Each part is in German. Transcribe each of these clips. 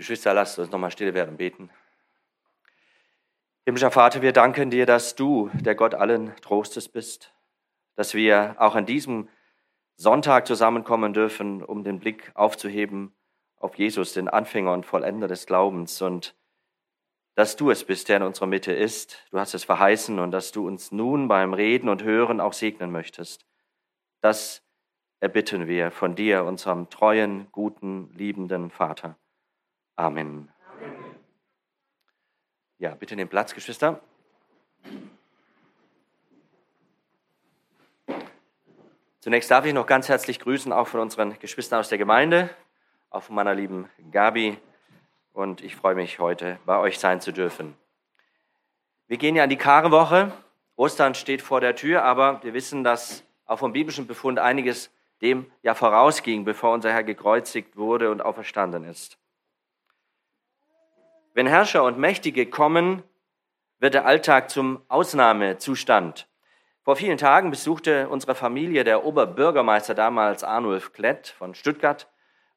Geschwister, lasst uns nochmal still werden und beten. Himmlischer Vater, wir danken dir, dass du der Gott allen Trostes bist, dass wir auch an diesem Sonntag zusammenkommen dürfen, um den Blick aufzuheben auf Jesus, den Anfänger und Vollender des Glaubens und dass du es bist, der in unserer Mitte ist. Du hast es verheißen und dass du uns nun beim Reden und Hören auch segnen möchtest. Das erbitten wir von dir, unserem treuen, guten, liebenden Vater. Amen. Amen. Ja, bitte nehmt Platz, Geschwister. Zunächst darf ich noch ganz herzlich grüßen, auch von unseren Geschwistern aus der Gemeinde, auch von meiner lieben Gabi. Und ich freue mich, heute bei euch sein zu dürfen. Wir gehen ja in die Karwoche. Ostern steht vor der Tür, aber wir wissen, dass auch vom biblischen Befund einiges dem ja vorausging, bevor unser Herr gekreuzigt wurde und auferstanden ist. Wenn Herrscher und Mächtige kommen, wird der Alltag zum Ausnahmezustand. Vor vielen Tagen besuchte unsere Familie der Oberbürgermeister damals Arnulf Klett von Stuttgart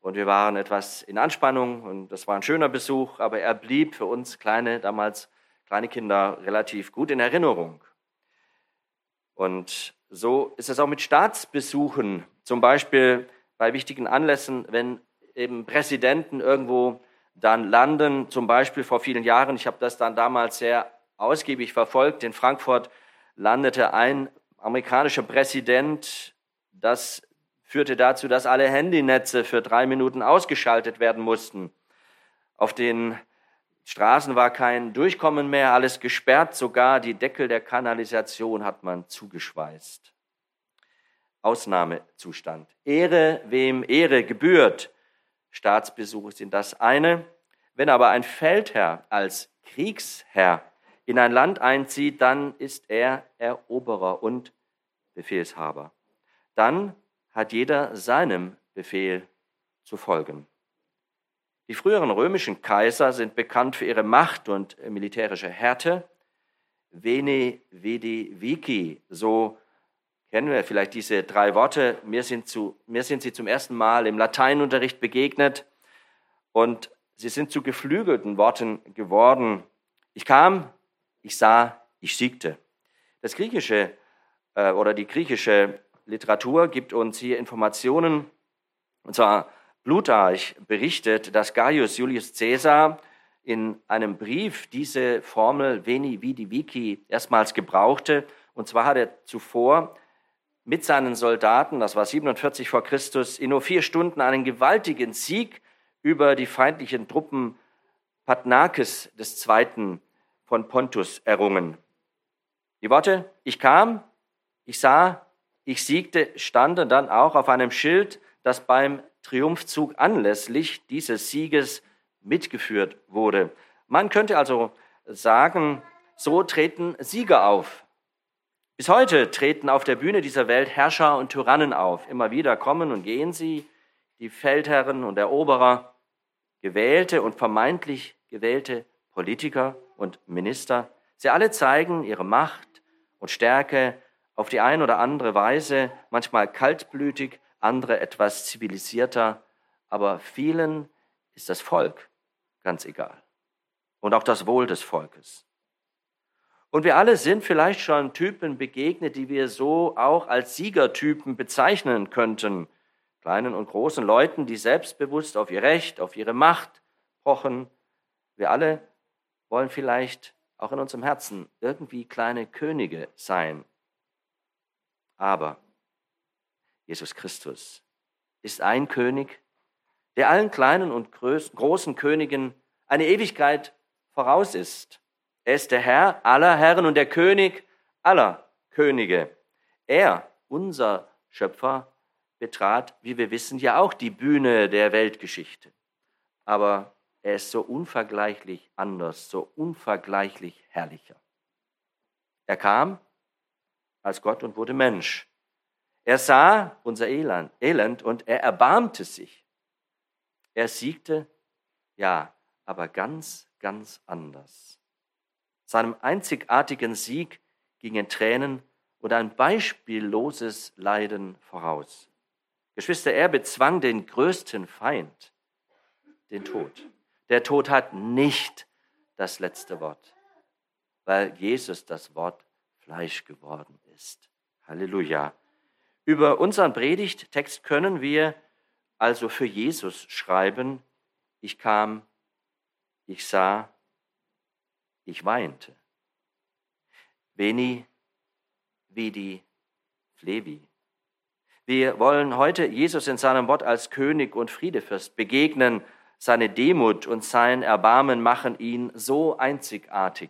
und wir waren etwas in Anspannung und das war ein schöner Besuch, aber er blieb für uns kleine, damals kleine Kinder relativ gut in Erinnerung. Und so ist es auch mit Staatsbesuchen, zum Beispiel bei wichtigen Anlässen, wenn eben Präsidenten irgendwo dann landen, zum Beispiel vor vielen Jahren, ich habe das dann damals sehr ausgiebig verfolgt, in Frankfurt landete ein amerikanischer Präsident, das führte dazu, dass alle Handynetze für drei Minuten ausgeschaltet werden mussten. Auf den Straßen war kein Durchkommen mehr, alles gesperrt, sogar die Deckel der Kanalisation hat man zugeschweißt. Ausnahmezustand. Ehre, wem Ehre gebührt. Staatsbesuche sind das eine. Wenn aber ein Feldherr als Kriegsherr in ein Land einzieht, dann ist er Eroberer und Befehlshaber. Dann hat jeder seinem Befehl zu folgen. Die früheren römischen Kaiser sind bekannt für ihre Macht und militärische Härte. Vene, vidi, vici, so kennen wir vielleicht diese drei Worte. Mir sind, zu, mir sind sie zum ersten Mal im Lateinunterricht begegnet und sie sind zu geflügelten Worten geworden. Ich kam, ich sah, ich siegte. Das griechische äh, oder die griechische Literatur gibt uns hier Informationen, und zwar Plutarch berichtet, dass Gaius Julius Caesar in einem Brief diese Formel Veni Vidi Vici erstmals gebrauchte. Und zwar hat er zuvor mit seinen Soldaten, das war 47 vor Christus, in nur vier Stunden einen gewaltigen Sieg über die feindlichen Truppen Patnakes Zweiten von Pontus errungen. Die Worte, ich kam, ich sah, ich siegte, standen dann auch auf einem Schild, das beim Triumphzug anlässlich dieses Sieges mitgeführt wurde. Man könnte also sagen, so treten Sieger auf. Bis heute treten auf der Bühne dieser Welt Herrscher und Tyrannen auf. Immer wieder kommen und gehen sie, die Feldherren und Eroberer, gewählte und vermeintlich gewählte Politiker und Minister. Sie alle zeigen ihre Macht und Stärke auf die eine oder andere Weise, manchmal kaltblütig, andere etwas zivilisierter, aber vielen ist das Volk ganz egal. Und auch das Wohl des Volkes. Und wir alle sind vielleicht schon Typen begegnet, die wir so auch als Siegertypen bezeichnen könnten. Kleinen und großen Leuten, die selbstbewusst auf ihr Recht, auf ihre Macht pochen. Wir alle wollen vielleicht auch in unserem Herzen irgendwie kleine Könige sein. Aber Jesus Christus ist ein König, der allen kleinen und großen Königen eine Ewigkeit voraus ist. Er ist der Herr aller Herren und der König aller Könige. Er, unser Schöpfer, betrat, wie wir wissen, ja auch die Bühne der Weltgeschichte. Aber er ist so unvergleichlich anders, so unvergleichlich herrlicher. Er kam als Gott und wurde Mensch. Er sah unser Elend und er erbarmte sich. Er siegte, ja, aber ganz, ganz anders. Seinem einzigartigen Sieg gingen Tränen und ein beispielloses Leiden voraus. Geschwister, er bezwang den größten Feind, den Tod. Der Tod hat nicht das letzte Wort, weil Jesus das Wort Fleisch geworden ist. Halleluja. Über unseren Predigttext können wir also für Jesus schreiben, ich kam, ich sah, ich weinte. Veni, vidi, flevi. Wir wollen heute Jesus in seinem Wort als König und Friedefürst begegnen. Seine Demut und sein Erbarmen machen ihn so einzigartig.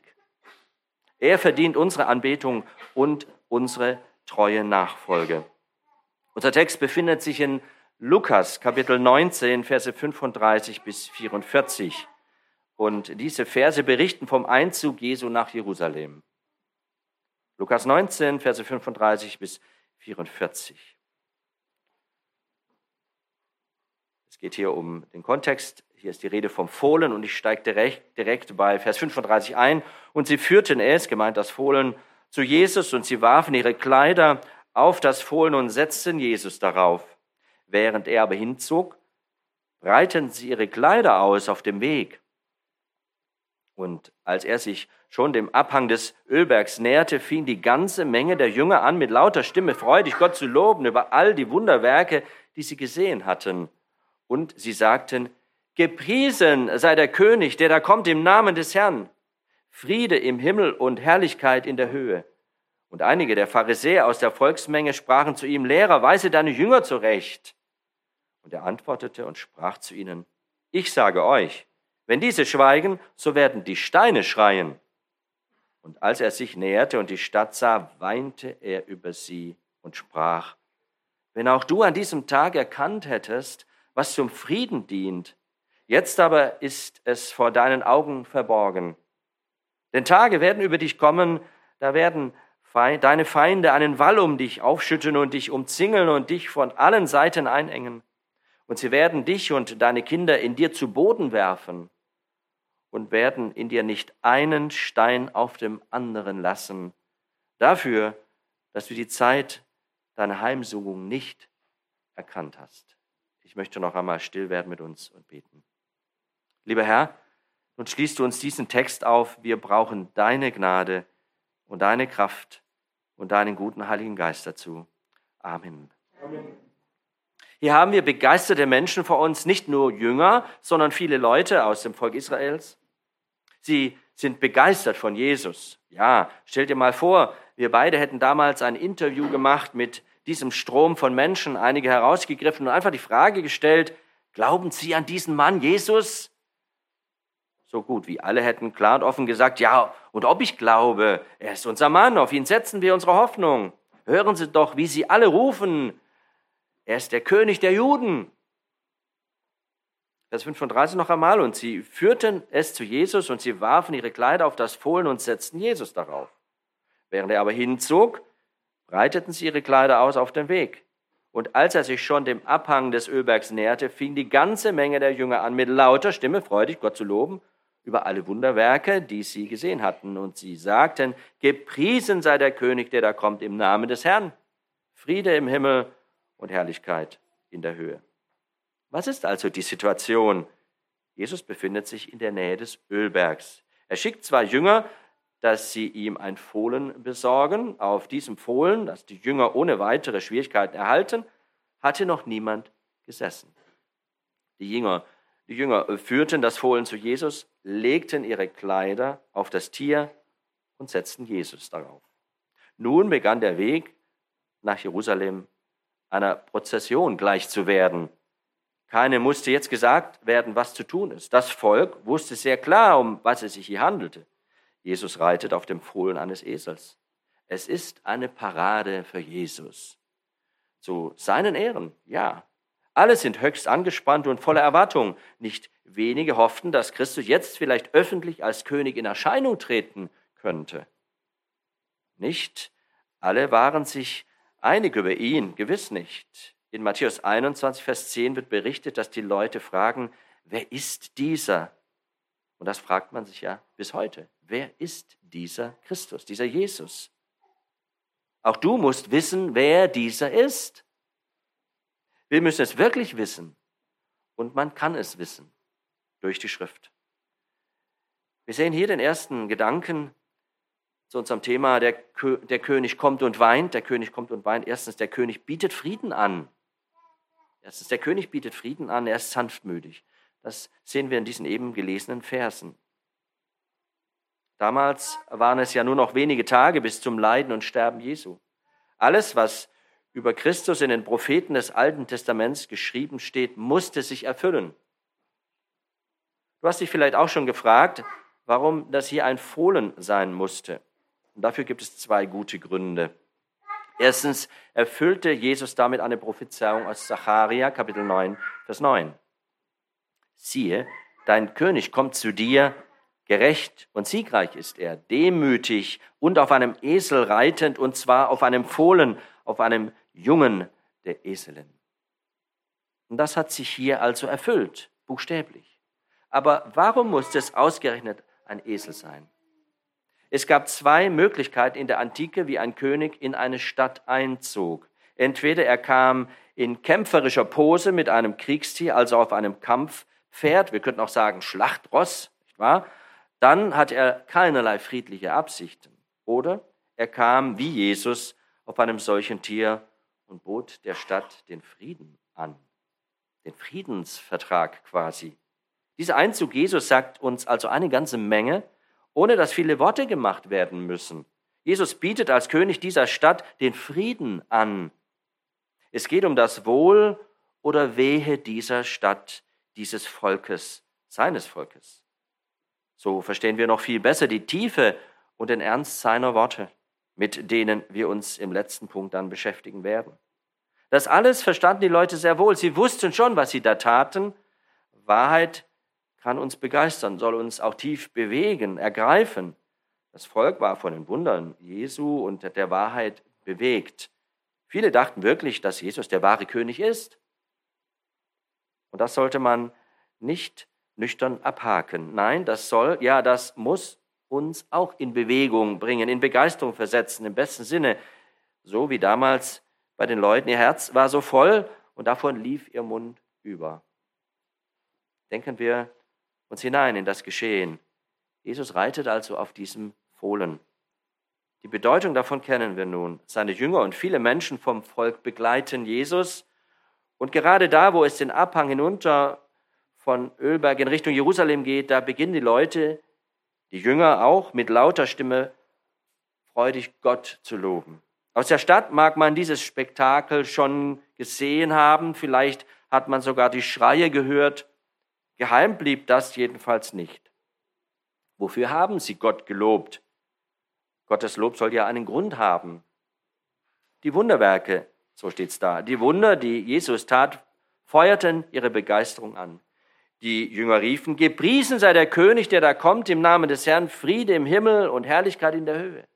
Er verdient unsere Anbetung und unsere treue Nachfolge. Unser Text befindet sich in Lukas Kapitel 19, Verse 35 bis 44. Und diese Verse berichten vom Einzug Jesu nach Jerusalem. Lukas 19, Verse 35 bis 44. Es geht hier um den Kontext. Hier ist die Rede vom Fohlen und ich steige direkt, direkt bei Vers 35 ein. Und sie führten es, gemeint das Fohlen, zu Jesus und sie warfen ihre Kleider auf das Fohlen und setzten Jesus darauf. Während er aber hinzog, breiteten sie ihre Kleider aus auf dem Weg. Und als er sich schon dem Abhang des Ölbergs näherte, fing die ganze Menge der Jünger an, mit lauter Stimme freudig Gott zu loben über all die Wunderwerke, die sie gesehen hatten. Und sie sagten, Gepriesen sei der König, der da kommt im Namen des Herrn. Friede im Himmel und Herrlichkeit in der Höhe. Und einige der Pharisäer aus der Volksmenge sprachen zu ihm, Lehrer, weise deine Jünger zurecht. Und er antwortete und sprach zu ihnen, ich sage euch, wenn diese schweigen, so werden die Steine schreien. Und als er sich näherte und die Stadt sah, weinte er über sie und sprach, wenn auch du an diesem Tag erkannt hättest, was zum Frieden dient, jetzt aber ist es vor deinen Augen verborgen. Denn Tage werden über dich kommen, da werden deine Feinde einen Wall um dich aufschütten und dich umzingeln und dich von allen Seiten einengen. Und sie werden dich und deine Kinder in dir zu Boden werfen und werden in dir nicht einen Stein auf dem anderen lassen, dafür, dass du die Zeit deiner Heimsuchung nicht erkannt hast. Ich möchte noch einmal still werden mit uns und beten. Lieber Herr, nun schließt du uns diesen Text auf. Wir brauchen deine Gnade und deine Kraft und deinen guten Heiligen Geist dazu. Amen. Amen. Hier haben wir begeisterte Menschen vor uns, nicht nur Jünger, sondern viele Leute aus dem Volk Israels. Sie sind begeistert von Jesus. Ja, stell dir mal vor, wir beide hätten damals ein Interview gemacht mit diesem Strom von Menschen, einige herausgegriffen und einfach die Frage gestellt, glauben Sie an diesen Mann Jesus? so gut wie alle hätten klar und offen gesagt, ja, und ob ich glaube, er ist unser Mann, auf ihn setzen wir unsere Hoffnung. Hören Sie doch, wie sie alle rufen, er ist der König der Juden. Vers 35 noch einmal, und sie führten es zu Jesus und sie warfen ihre Kleider auf das Fohlen und setzten Jesus darauf. Während er aber hinzog, breiteten sie ihre Kleider aus auf dem Weg. Und als er sich schon dem Abhang des Ölbergs näherte, fing die ganze Menge der Jünger an, mit lauter Stimme freudig Gott zu loben über alle Wunderwerke, die sie gesehen hatten. Und sie sagten, gepriesen sei der König, der da kommt im Namen des Herrn. Friede im Himmel und Herrlichkeit in der Höhe. Was ist also die Situation? Jesus befindet sich in der Nähe des Ölbergs. Er schickt zwei Jünger, dass sie ihm ein Fohlen besorgen. Auf diesem Fohlen, das die Jünger ohne weitere Schwierigkeiten erhalten, hatte noch niemand gesessen. Die Jünger die Jünger führten das Fohlen zu Jesus, legten ihre Kleider auf das Tier und setzten Jesus darauf. Nun begann der Weg nach Jerusalem einer Prozession gleich zu werden. Keine musste jetzt gesagt werden, was zu tun ist. Das Volk wusste sehr klar, um was es sich hier handelte. Jesus reitet auf dem Fohlen eines Esels. Es ist eine Parade für Jesus. Zu seinen Ehren, ja. Alle sind höchst angespannt und voller Erwartung. Nicht wenige hofften, dass Christus jetzt vielleicht öffentlich als König in Erscheinung treten könnte. Nicht alle waren sich einig über ihn, gewiss nicht. In Matthäus 21, Vers 10 wird berichtet, dass die Leute fragen, wer ist dieser? Und das fragt man sich ja bis heute. Wer ist dieser Christus, dieser Jesus? Auch du musst wissen, wer dieser ist. Wir müssen es wirklich wissen und man kann es wissen. durch die Schrift. Wir sehen hier den ersten Gedanken zu unserem Thema, der, der König kommt und weint. Der König kommt und weint. Erstens, der König bietet Frieden an. Erstens, der König bietet Frieden an, er ist sanftmütig. Das sehen wir in diesen eben gelesenen Versen. Damals waren es ja nur noch wenige Tage bis zum Leiden und Sterben Jesu. Alles, was über Christus in den Propheten des Alten Testaments geschrieben steht, musste sich erfüllen. Du hast dich vielleicht auch schon gefragt, warum das hier ein Fohlen sein musste. Und dafür gibt es zwei gute Gründe. Erstens erfüllte Jesus damit eine Prophezeiung aus Zacharia, Kapitel 9, Vers 9. Siehe, dein König kommt zu dir, gerecht und siegreich ist er, demütig und auf einem Esel reitend, und zwar auf einem Fohlen, auf einem Jungen der Eselin. Und das hat sich hier also erfüllt, buchstäblich. Aber warum muss es ausgerechnet ein Esel sein? Es gab zwei Möglichkeiten in der Antike, wie ein König in eine Stadt einzog. Entweder er kam in kämpferischer Pose mit einem Kriegstier, also auf einem Kampfpferd, wir könnten auch sagen Schlachtross, nicht wahr? Dann hat er keinerlei friedliche Absichten. Oder er kam wie Jesus auf einem solchen Tier und bot der Stadt den Frieden an, den Friedensvertrag quasi. Dieser Einzug Jesus sagt uns also eine ganze Menge, ohne dass viele Worte gemacht werden müssen. Jesus bietet als König dieser Stadt den Frieden an. Es geht um das Wohl oder Wehe dieser Stadt, dieses Volkes, seines Volkes. So verstehen wir noch viel besser die Tiefe und den Ernst seiner Worte, mit denen wir uns im letzten Punkt dann beschäftigen werden. Das alles verstanden die Leute sehr wohl. Sie wussten schon, was sie da taten. Wahrheit kann uns begeistern, soll uns auch tief bewegen, ergreifen. Das Volk war von den Wundern Jesu und der Wahrheit bewegt. Viele dachten wirklich, dass Jesus der wahre König ist. Und das sollte man nicht nüchtern abhaken. Nein, das soll, ja, das muss uns auch in Bewegung bringen, in Begeisterung versetzen, im besten Sinne, so wie damals bei den Leuten. Ihr Herz war so voll und davon lief ihr Mund über. Denken wir uns hinein in das Geschehen. Jesus reitet also auf diesem Fohlen. Die Bedeutung davon kennen wir nun. Seine Jünger und viele Menschen vom Volk begleiten Jesus. Und gerade da, wo es den Abhang hinunter von Ölberg in Richtung Jerusalem geht, da beginnen die Leute, die Jünger auch, mit lauter Stimme freudig Gott zu loben. Aus der Stadt mag man dieses Spektakel schon gesehen haben, vielleicht hat man sogar die Schreie gehört. Geheim blieb das jedenfalls nicht. Wofür haben sie Gott gelobt? Gottes Lob soll ja einen Grund haben. Die Wunderwerke, so steht's da, die Wunder, die Jesus tat, feuerten ihre Begeisterung an. Die Jünger riefen, gepriesen sei der König, der da kommt, im Namen des Herrn, Friede im Himmel und Herrlichkeit in der Höhe.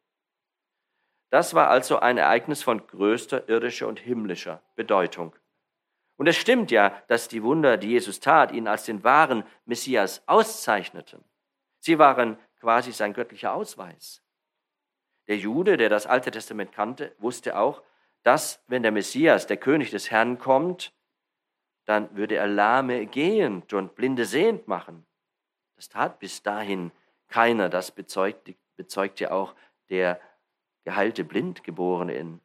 Das war also ein Ereignis von größter irdischer und himmlischer Bedeutung. Und es stimmt ja, dass die Wunder, die Jesus tat, ihn als den wahren Messias auszeichneten. Sie waren quasi sein göttlicher Ausweis. Der Jude, der das Alte Testament kannte, wusste auch, dass wenn der Messias, der König des Herrn, kommt, dann würde er Lahme gehend und Blinde sehend machen. Das tat bis dahin keiner. Das bezeugt, bezeugt ja auch der geheilte Blindgeborene in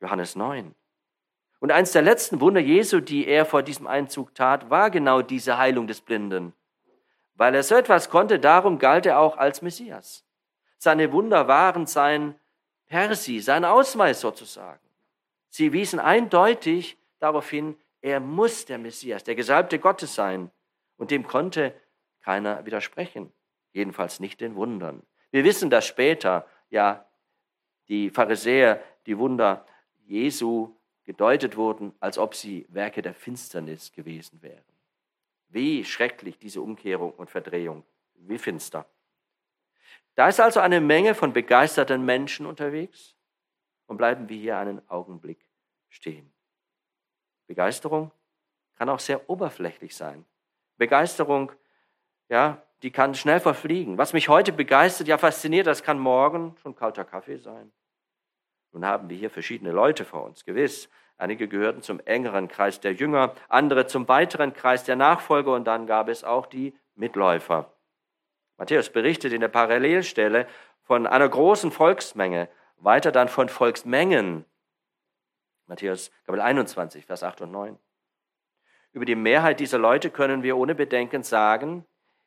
Johannes 9. Und eins der letzten Wunder Jesu, die er vor diesem Einzug tat, war genau diese Heilung des Blinden. Weil er so etwas konnte, darum galt er auch als Messias. Seine Wunder waren sein Persi, sein Ausweis sozusagen. Sie wiesen eindeutig darauf hin, er muss der Messias, der Gesalbte Gottes sein. Und dem konnte keiner widersprechen, jedenfalls nicht den Wundern. Wir wissen, dass später ja die Pharisäer die Wunder Jesu gedeutet wurden, als ob sie Werke der Finsternis gewesen wären. Wie schrecklich diese Umkehrung und Verdrehung, wie finster. Da ist also eine Menge von begeisterten Menschen unterwegs und bleiben wir hier einen Augenblick stehen. Begeisterung kann auch sehr oberflächlich sein. Begeisterung, ja, die kann schnell verfliegen. Was mich heute begeistert, ja fasziniert, das kann morgen schon kalter Kaffee sein. Nun haben wir hier verschiedene Leute vor uns, gewiss. Einige gehörten zum engeren Kreis der Jünger, andere zum weiteren Kreis der Nachfolger und dann gab es auch die Mitläufer. Matthäus berichtet in der Parallelstelle von einer großen Volksmenge, weiter dann von Volksmengen. Matthäus Kapitel 21, Vers 8 und 9. Über die Mehrheit dieser Leute können wir ohne Bedenken sagen,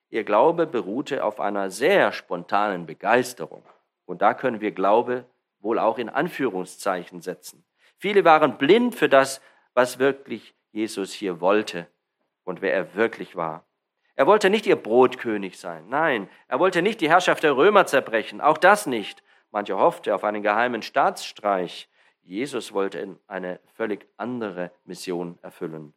ihr Glaube beruhte auf einer sehr spontanen Begeisterung. Und da können wir Glaube wohl auch in Anführungszeichen setzen. Viele waren blind für das, was wirklich Jesus hier wollte und wer er wirklich war. Er wollte nicht ihr Brotkönig sein. Nein, er wollte nicht die Herrschaft der Römer zerbrechen. Auch das nicht. Manche hoffte auf einen geheimen Staatsstreich. Jesus wollte eine völlig andere Mission erfüllen.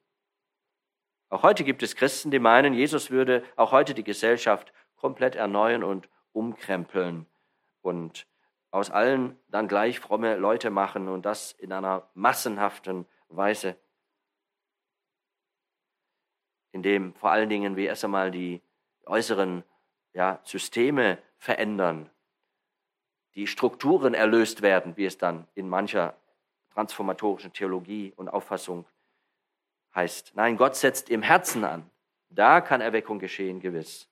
Auch heute gibt es Christen, die meinen, Jesus würde auch heute die Gesellschaft komplett erneuern und umkrempeln und aus allen dann gleich fromme Leute machen und das in einer massenhaften Weise, indem vor allen Dingen wir erst einmal die äußeren ja, Systeme verändern, die Strukturen erlöst werden, wie es dann in mancher transformatorischen Theologie und Auffassung heißt. Nein, Gott setzt im Herzen an. Da kann Erweckung geschehen, gewiss.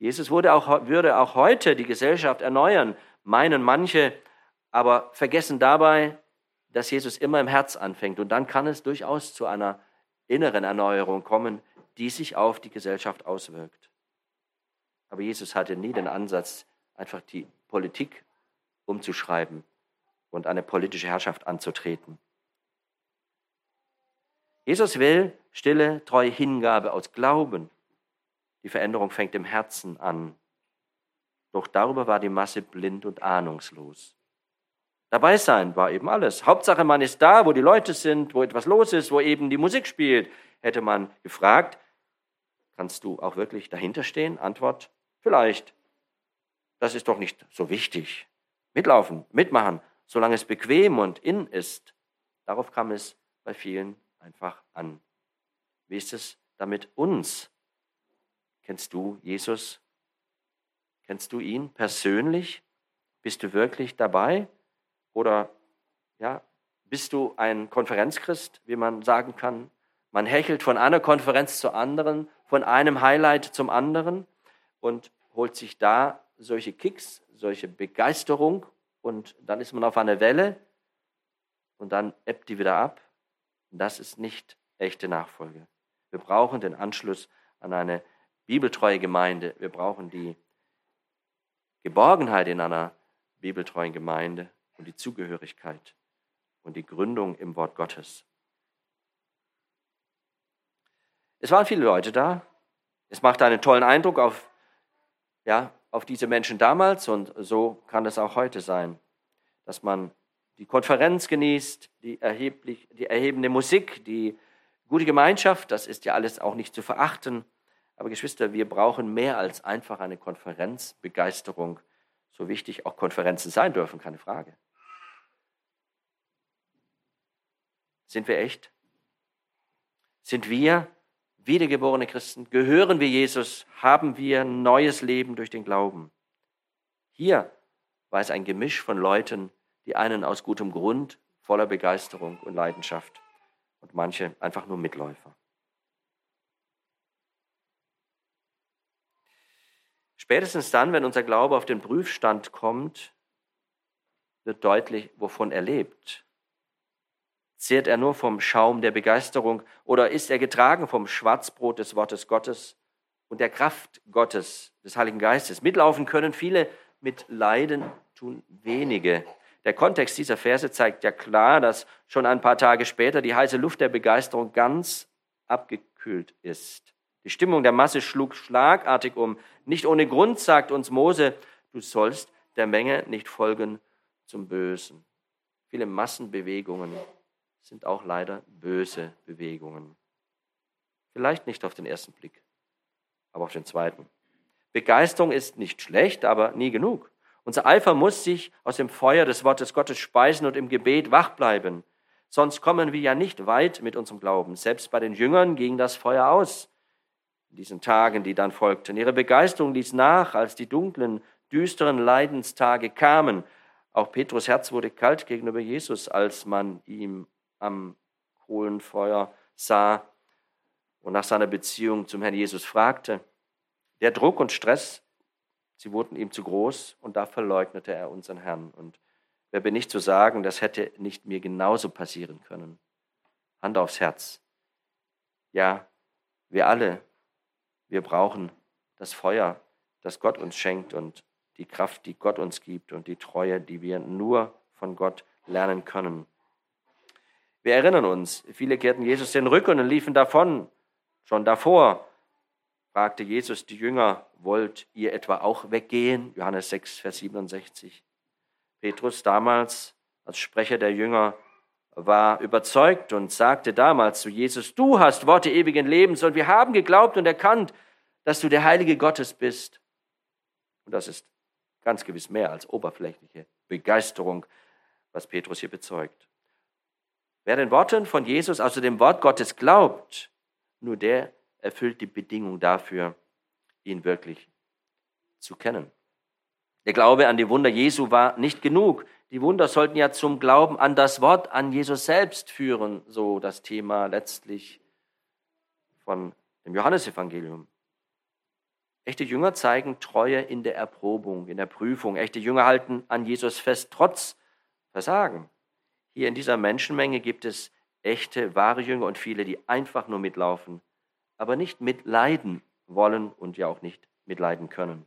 Jesus würde auch, würde auch heute die Gesellschaft erneuern, meinen manche, aber vergessen dabei, dass Jesus immer im Herz anfängt. Und dann kann es durchaus zu einer inneren Erneuerung kommen, die sich auf die Gesellschaft auswirkt. Aber Jesus hatte nie den Ansatz, einfach die Politik umzuschreiben und eine politische Herrschaft anzutreten. Jesus will stille, treue Hingabe aus Glauben. Die Veränderung fängt im Herzen an. Doch darüber war die Masse blind und ahnungslos. Dabei sein war eben alles. Hauptsache, man ist da, wo die Leute sind, wo etwas los ist, wo eben die Musik spielt. Hätte man gefragt, kannst du auch wirklich dahinter stehen? Antwort, vielleicht. Das ist doch nicht so wichtig. Mitlaufen, mitmachen, solange es bequem und in ist. Darauf kam es bei vielen einfach an. Wie ist es damit uns? Kennst du Jesus? Kennst du ihn persönlich? Bist du wirklich dabei? Oder ja, bist du ein Konferenzchrist, wie man sagen kann? Man hechelt von einer Konferenz zur anderen, von einem Highlight zum anderen und holt sich da solche Kicks, solche Begeisterung und dann ist man auf einer Welle und dann ebbt die wieder ab. Das ist nicht echte Nachfolge. Wir brauchen den Anschluss an eine bibeltreue Gemeinde. Wir brauchen die Geborgenheit in einer bibeltreuen Gemeinde und die Zugehörigkeit und die Gründung im Wort Gottes. Es waren viele Leute da. Es machte einen tollen Eindruck auf, ja, auf diese Menschen damals und so kann es auch heute sein, dass man die Konferenz genießt, die, erheblich, die erhebende Musik, die gute Gemeinschaft, das ist ja alles auch nicht zu verachten. Aber Geschwister, wir brauchen mehr als einfach eine Konferenzbegeisterung, so wichtig auch Konferenzen sein dürfen, keine Frage. Sind wir echt? Sind wir wiedergeborene Christen? Gehören wir Jesus? Haben wir neues Leben durch den Glauben? Hier war es ein Gemisch von Leuten, die einen aus gutem Grund, voller Begeisterung und Leidenschaft und manche einfach nur Mitläufer. Spätestens dann, wenn unser Glaube auf den Prüfstand kommt, wird deutlich, wovon er lebt. Zehrt er nur vom Schaum der Begeisterung oder ist er getragen vom Schwarzbrot des Wortes Gottes und der Kraft Gottes, des Heiligen Geistes? Mitlaufen können viele, mit Leiden tun wenige. Der Kontext dieser Verse zeigt ja klar, dass schon ein paar Tage später die heiße Luft der Begeisterung ganz abgekühlt ist. Die Stimmung der Masse schlug schlagartig um. Nicht ohne Grund sagt uns Mose, du sollst der Menge nicht folgen zum Bösen. Viele Massenbewegungen sind auch leider böse Bewegungen. Vielleicht nicht auf den ersten Blick, aber auf den zweiten. Begeisterung ist nicht schlecht, aber nie genug. Unser Eifer muss sich aus dem Feuer des Wortes Gottes speisen und im Gebet wach bleiben. Sonst kommen wir ja nicht weit mit unserem Glauben. Selbst bei den Jüngern ging das Feuer aus in diesen Tagen, die dann folgten. Ihre Begeisterung ließ nach, als die dunklen, düsteren Leidenstage kamen. Auch Petrus Herz wurde kalt gegenüber Jesus, als man ihm am Kohlenfeuer sah. und nach seiner Beziehung zum Herrn Jesus fragte. Der Druck und Stress, sie wurden ihm zu groß und da verleugnete er unseren Herrn. Und wer bin ich zu sagen, das hätte nicht mir genauso passieren können? Hand aufs Herz. Ja, wir alle, wir brauchen das Feuer, das Gott uns schenkt und die Kraft, die Gott uns gibt und die Treue, die wir nur von Gott lernen können. Wir erinnern uns, viele kehrten Jesus den Rücken und liefen davon. Schon davor fragte Jesus die Jünger, wollt ihr etwa auch weggehen? Johannes 6, Vers 67. Petrus damals als Sprecher der Jünger war überzeugt und sagte damals zu Jesus, du hast Worte ewigen Lebens und wir haben geglaubt und erkannt, dass du der Heilige Gottes bist. Und das ist ganz gewiss mehr als oberflächliche Begeisterung, was Petrus hier bezeugt. Wer den Worten von Jesus, also dem Wort Gottes glaubt, nur der erfüllt die Bedingung dafür, ihn wirklich zu kennen. Der Glaube an die Wunder Jesu war nicht genug. Die Wunder sollten ja zum Glauben an das Wort, an Jesus selbst führen, so das Thema letztlich von dem Johannesevangelium. Echte Jünger zeigen Treue in der Erprobung, in der Prüfung. Echte Jünger halten an Jesus fest, trotz Versagen. Hier in dieser Menschenmenge gibt es echte, wahre Jünger und viele, die einfach nur mitlaufen, aber nicht mitleiden wollen und ja auch nicht mitleiden können.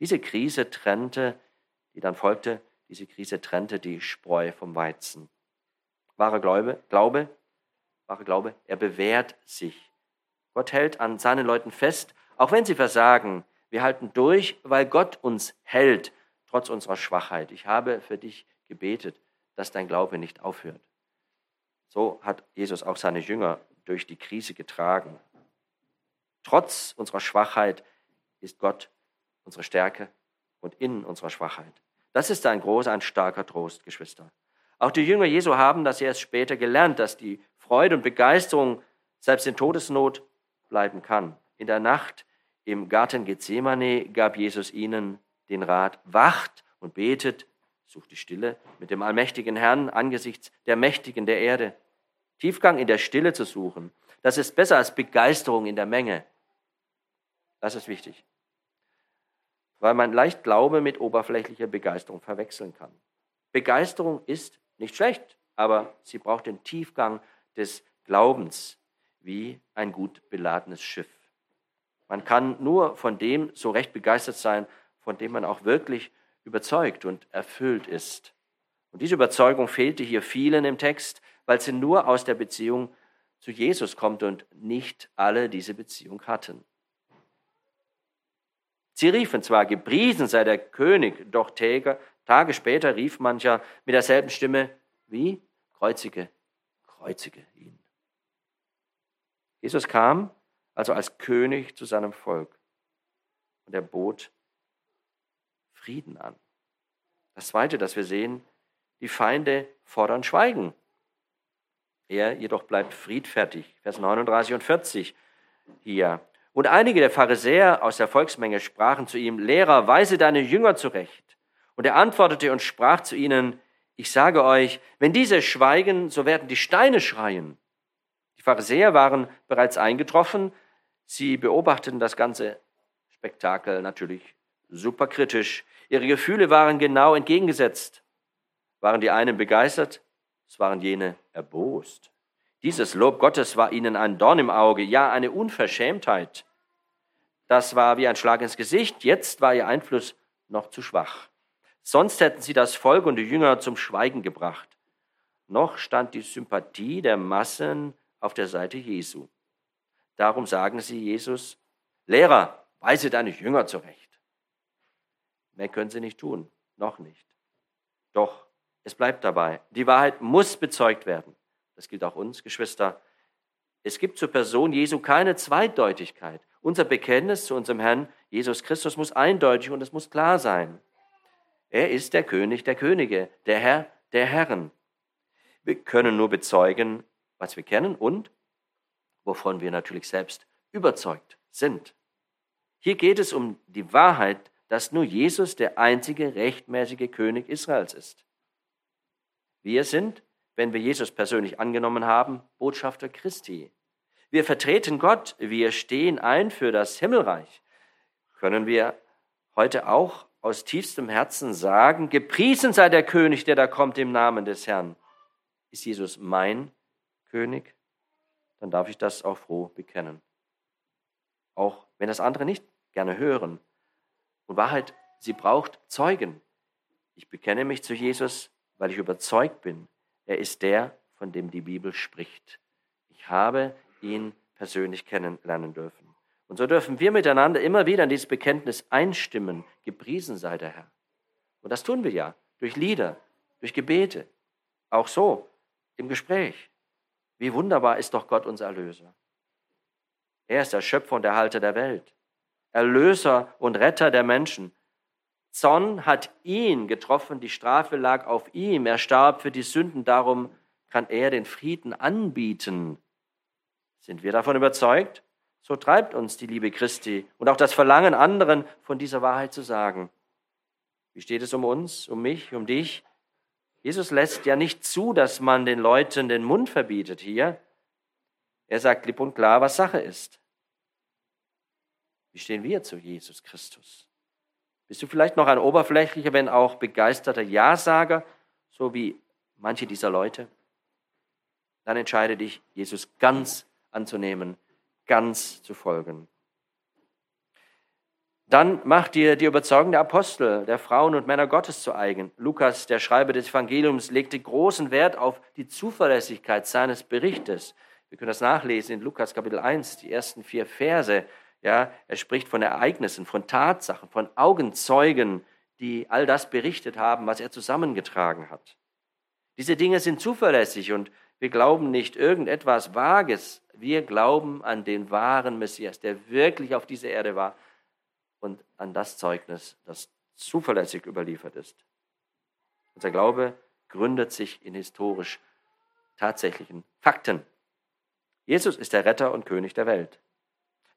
Diese Krise trennte, die dann folgte, diese Krise trennte die Spreu vom Weizen. Wahre Glaube, Glaube, wahre Glaube, er bewährt sich. Gott hält an seinen Leuten fest, auch wenn sie versagen. Wir halten durch, weil Gott uns hält, trotz unserer Schwachheit. Ich habe für dich gebetet dass dein Glaube nicht aufhört. So hat Jesus auch seine Jünger durch die Krise getragen. Trotz unserer Schwachheit ist Gott unsere Stärke und in unserer Schwachheit. Das ist ein großer, ein starker Trost, Geschwister. Auch die Jünger Jesu haben das erst später gelernt, dass die Freude und Begeisterung selbst in Todesnot bleiben kann. In der Nacht im Garten Gethsemane gab Jesus ihnen den Rat, wacht und betet, Sucht die Stille mit dem allmächtigen Herrn angesichts der Mächtigen der Erde. Tiefgang in der Stille zu suchen, das ist besser als Begeisterung in der Menge. Das ist wichtig. Weil man leicht Glaube mit oberflächlicher Begeisterung verwechseln kann. Begeisterung ist nicht schlecht, aber sie braucht den Tiefgang des Glaubens wie ein gut beladenes Schiff. Man kann nur von dem so recht begeistert sein, von dem man auch wirklich überzeugt und erfüllt ist. Und diese Überzeugung fehlte hier vielen im Text, weil sie nur aus der Beziehung zu Jesus kommt und nicht alle diese Beziehung hatten. Sie riefen zwar, gepriesen sei der König, doch Tage später rief mancher mit derselben Stimme, wie? Kreuzige, kreuzige ihn. Jesus kam also als König zu seinem Volk und er bot Frieden an. Das Zweite, das wir sehen, die Feinde fordern Schweigen. Er jedoch bleibt friedfertig. Vers 39 und 40 hier. Und einige der Pharisäer aus der Volksmenge sprachen zu ihm, Lehrer, weise deine Jünger zurecht. Und er antwortete und sprach zu ihnen, ich sage euch, wenn diese schweigen, so werden die Steine schreien. Die Pharisäer waren bereits eingetroffen. Sie beobachteten das ganze Spektakel natürlich super kritisch. Ihre Gefühle waren genau entgegengesetzt. Waren die einen begeistert, es waren jene erbost. Dieses Lob Gottes war ihnen ein Dorn im Auge, ja eine Unverschämtheit. Das war wie ein Schlag ins Gesicht, jetzt war ihr Einfluss noch zu schwach. Sonst hätten sie das Volk und die Jünger zum Schweigen gebracht. Noch stand die Sympathie der Massen auf der Seite Jesu. Darum sagen sie Jesus, Lehrer, weise deine Jünger zurecht. Mehr können sie nicht tun, noch nicht. Doch es bleibt dabei. Die Wahrheit muss bezeugt werden. Das gilt auch uns, Geschwister. Es gibt zur Person Jesu keine Zweideutigkeit. Unser Bekenntnis zu unserem Herrn Jesus Christus muss eindeutig und es muss klar sein. Er ist der König der Könige, der Herr der Herren. Wir können nur bezeugen, was wir kennen und wovon wir natürlich selbst überzeugt sind. Hier geht es um die Wahrheit dass nur Jesus der einzige rechtmäßige König Israels ist. Wir sind, wenn wir Jesus persönlich angenommen haben, Botschafter Christi. Wir vertreten Gott, wir stehen ein für das Himmelreich. Können wir heute auch aus tiefstem Herzen sagen, gepriesen sei der König, der da kommt im Namen des Herrn. Ist Jesus mein König? Dann darf ich das auch froh bekennen. Auch wenn das andere nicht gerne hören. Und Wahrheit, sie braucht Zeugen. Ich bekenne mich zu Jesus, weil ich überzeugt bin, er ist der, von dem die Bibel spricht. Ich habe ihn persönlich kennenlernen dürfen. Und so dürfen wir miteinander immer wieder in dieses Bekenntnis einstimmen. Gepriesen sei der Herr. Und das tun wir ja durch Lieder, durch Gebete. Auch so im Gespräch. Wie wunderbar ist doch Gott unser Erlöser. Er ist der Schöpfer und Erhalter der Welt. Erlöser und Retter der Menschen. Zorn hat ihn getroffen, die Strafe lag auf ihm, er starb für die Sünden, darum kann er den Frieden anbieten. Sind wir davon überzeugt? So treibt uns die Liebe Christi und auch das Verlangen, anderen von dieser Wahrheit zu sagen. Wie steht es um uns, um mich, um dich? Jesus lässt ja nicht zu, dass man den Leuten den Mund verbietet hier. Er sagt klipp und klar, was Sache ist. Wie stehen wir zu Jesus Christus? Bist du vielleicht noch ein oberflächlicher, wenn auch begeisterter Ja-Sager, so wie manche dieser Leute? Dann entscheide dich, Jesus ganz anzunehmen, ganz zu folgen. Dann macht dir die Überzeugung der Apostel, der Frauen und Männer Gottes zu eigen. Lukas, der Schreiber des Evangeliums, legte großen Wert auf die Zuverlässigkeit seines Berichtes. Wir können das nachlesen in Lukas Kapitel 1, die ersten vier Verse. Ja, er spricht von Ereignissen, von Tatsachen, von Augenzeugen, die all das berichtet haben, was er zusammengetragen hat. Diese Dinge sind zuverlässig und wir glauben nicht irgendetwas Vages. Wir glauben an den wahren Messias, der wirklich auf dieser Erde war und an das Zeugnis, das zuverlässig überliefert ist. Unser Glaube gründet sich in historisch tatsächlichen Fakten. Jesus ist der Retter und König der Welt.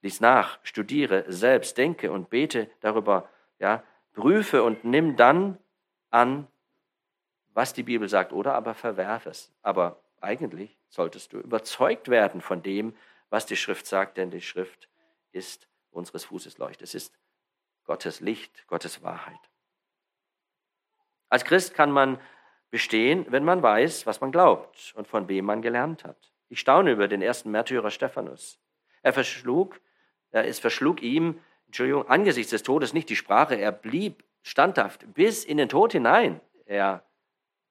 Lies nach, studiere selbst, denke und bete darüber, ja, prüfe und nimm dann an, was die Bibel sagt, oder aber verwerf es. Aber eigentlich solltest du überzeugt werden von dem, was die Schrift sagt, denn die Schrift ist unseres Fußes Leuchte. Es ist Gottes Licht, Gottes Wahrheit. Als Christ kann man bestehen, wenn man weiß, was man glaubt und von wem man gelernt hat. Ich staune über den ersten Märtyrer Stephanus. Er verschlug, es verschlug ihm, Entschuldigung, angesichts des Todes nicht die Sprache. Er blieb standhaft bis in den Tod hinein. Er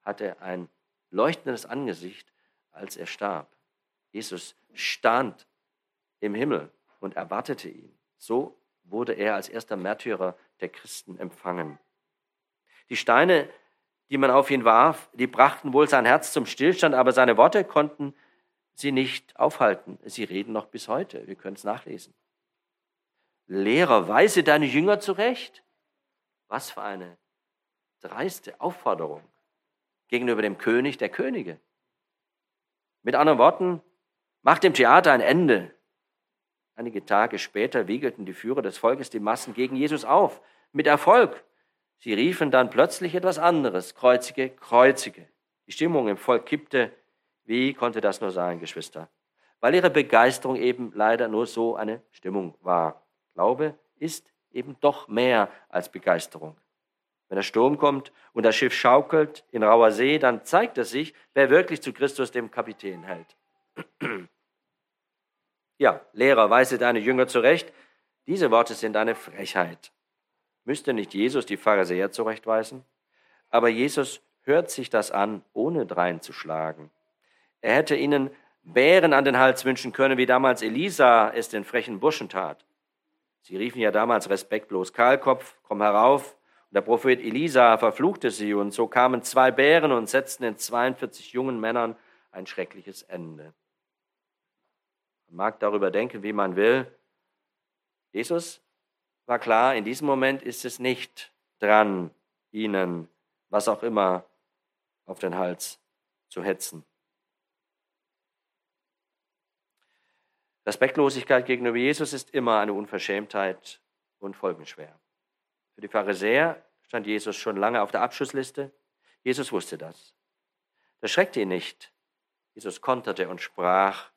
hatte ein leuchtendes Angesicht als er starb. Jesus stand im Himmel und erwartete ihn. So wurde er als erster Märtyrer der Christen empfangen. Die Steine, die man auf ihn warf, die brachten wohl sein Herz zum Stillstand, aber seine Worte konnten sie nicht aufhalten. Sie reden noch bis heute. Wir können es nachlesen. Lehrer, weise deine Jünger zurecht. Was für eine dreiste Aufforderung gegenüber dem König der Könige. Mit anderen Worten, macht dem Theater ein Ende. Einige Tage später wiegelten die Führer des Volkes die Massen gegen Jesus auf, mit Erfolg. Sie riefen dann plötzlich etwas anderes, kreuzige, kreuzige. Die Stimmung im Volk kippte. Wie konnte das nur sein, Geschwister? Weil ihre Begeisterung eben leider nur so eine Stimmung war. Glaube ist eben doch mehr als Begeisterung. Wenn der Sturm kommt und das Schiff schaukelt in rauer See, dann zeigt es sich, wer wirklich zu Christus, dem Kapitän, hält. Ja, Lehrer, weise deine Jünger zurecht. Diese Worte sind eine Frechheit. Müsste nicht Jesus die Pharisäer zurechtweisen? Aber Jesus hört sich das an, ohne dreinzuschlagen. Er hätte ihnen Bären an den Hals wünschen können, wie damals Elisa es den frechen Burschen tat. Sie riefen ja damals respektlos, Kahlkopf, komm herauf, der Prophet Elisa verfluchte sie und so kamen zwei Bären und setzten den 42 jungen Männern ein schreckliches Ende. Man mag darüber denken, wie man will. Jesus war klar, in diesem Moment ist es nicht dran, ihnen was auch immer auf den Hals zu hetzen. Respektlosigkeit gegenüber Jesus ist immer eine Unverschämtheit und folgenschwer. Für die Pharisäer stand Jesus schon lange auf der Abschussliste. Jesus wusste das. Das schreckte ihn nicht. Jesus konterte und sprach,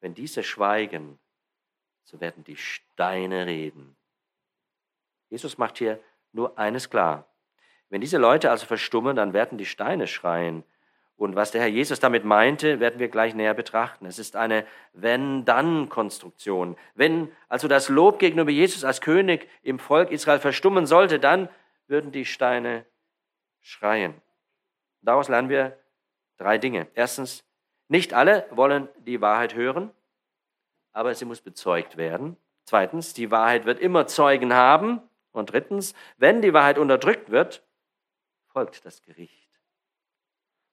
wenn diese schweigen, so werden die Steine reden. Jesus macht hier nur eines klar. Wenn diese Leute also verstummen, dann werden die Steine schreien. Und was der Herr Jesus damit meinte, werden wir gleich näher betrachten. Es ist eine Wenn-Dann-Konstruktion. Wenn also das Lob gegenüber Jesus als König im Volk Israel verstummen sollte, dann würden die Steine schreien. Daraus lernen wir drei Dinge. Erstens, nicht alle wollen die Wahrheit hören, aber sie muss bezeugt werden. Zweitens, die Wahrheit wird immer Zeugen haben. Und drittens, wenn die Wahrheit unterdrückt wird, folgt das Gericht.